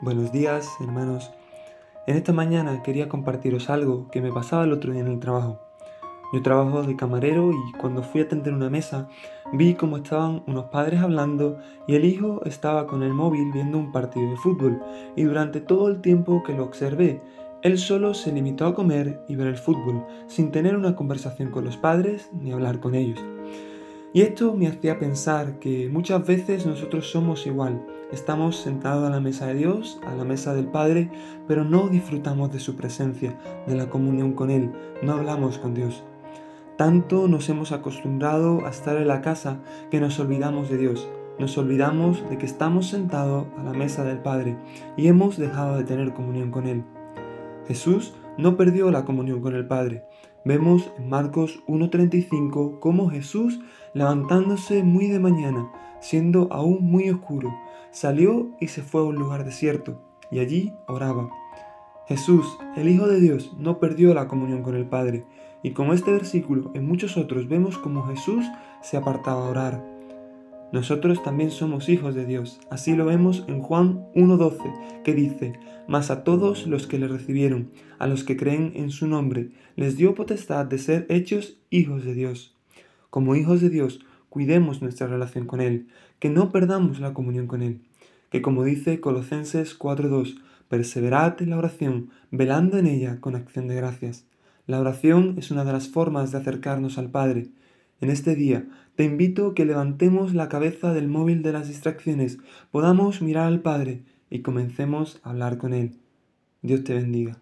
Buenos días, hermanos. En esta mañana quería compartiros algo que me pasaba el otro día en el trabajo. Yo trabajo de camarero y cuando fui a atender una mesa vi cómo estaban unos padres hablando y el hijo estaba con el móvil viendo un partido de fútbol y durante todo el tiempo que lo observé, él solo se limitó a comer y ver el fútbol sin tener una conversación con los padres ni hablar con ellos. Y esto me hacía pensar que muchas veces nosotros somos igual. Estamos sentados a la mesa de Dios, a la mesa del Padre, pero no disfrutamos de su presencia, de la comunión con Él, no hablamos con Dios. Tanto nos hemos acostumbrado a estar en la casa que nos olvidamos de Dios, nos olvidamos de que estamos sentados a la mesa del Padre y hemos dejado de tener comunión con Él. Jesús no perdió la comunión con el Padre. Vemos en Marcos 1.35 cómo Jesús, levantándose muy de mañana, siendo aún muy oscuro, salió y se fue a un lugar desierto, y allí oraba. Jesús, el Hijo de Dios, no perdió la comunión con el Padre, y como este versículo, en muchos otros vemos cómo Jesús se apartaba a orar. Nosotros también somos hijos de Dios. Así lo vemos en Juan 1.12, que dice, Mas a todos los que le recibieron, a los que creen en su nombre, les dio potestad de ser hechos hijos de Dios. Como hijos de Dios, cuidemos nuestra relación con Él, que no perdamos la comunión con Él. Que como dice Colosenses 4.2, perseverad en la oración, velando en ella con acción de gracias. La oración es una de las formas de acercarnos al Padre. En este día te invito a que levantemos la cabeza del móvil de las distracciones, podamos mirar al Padre y comencemos a hablar con Él. Dios te bendiga.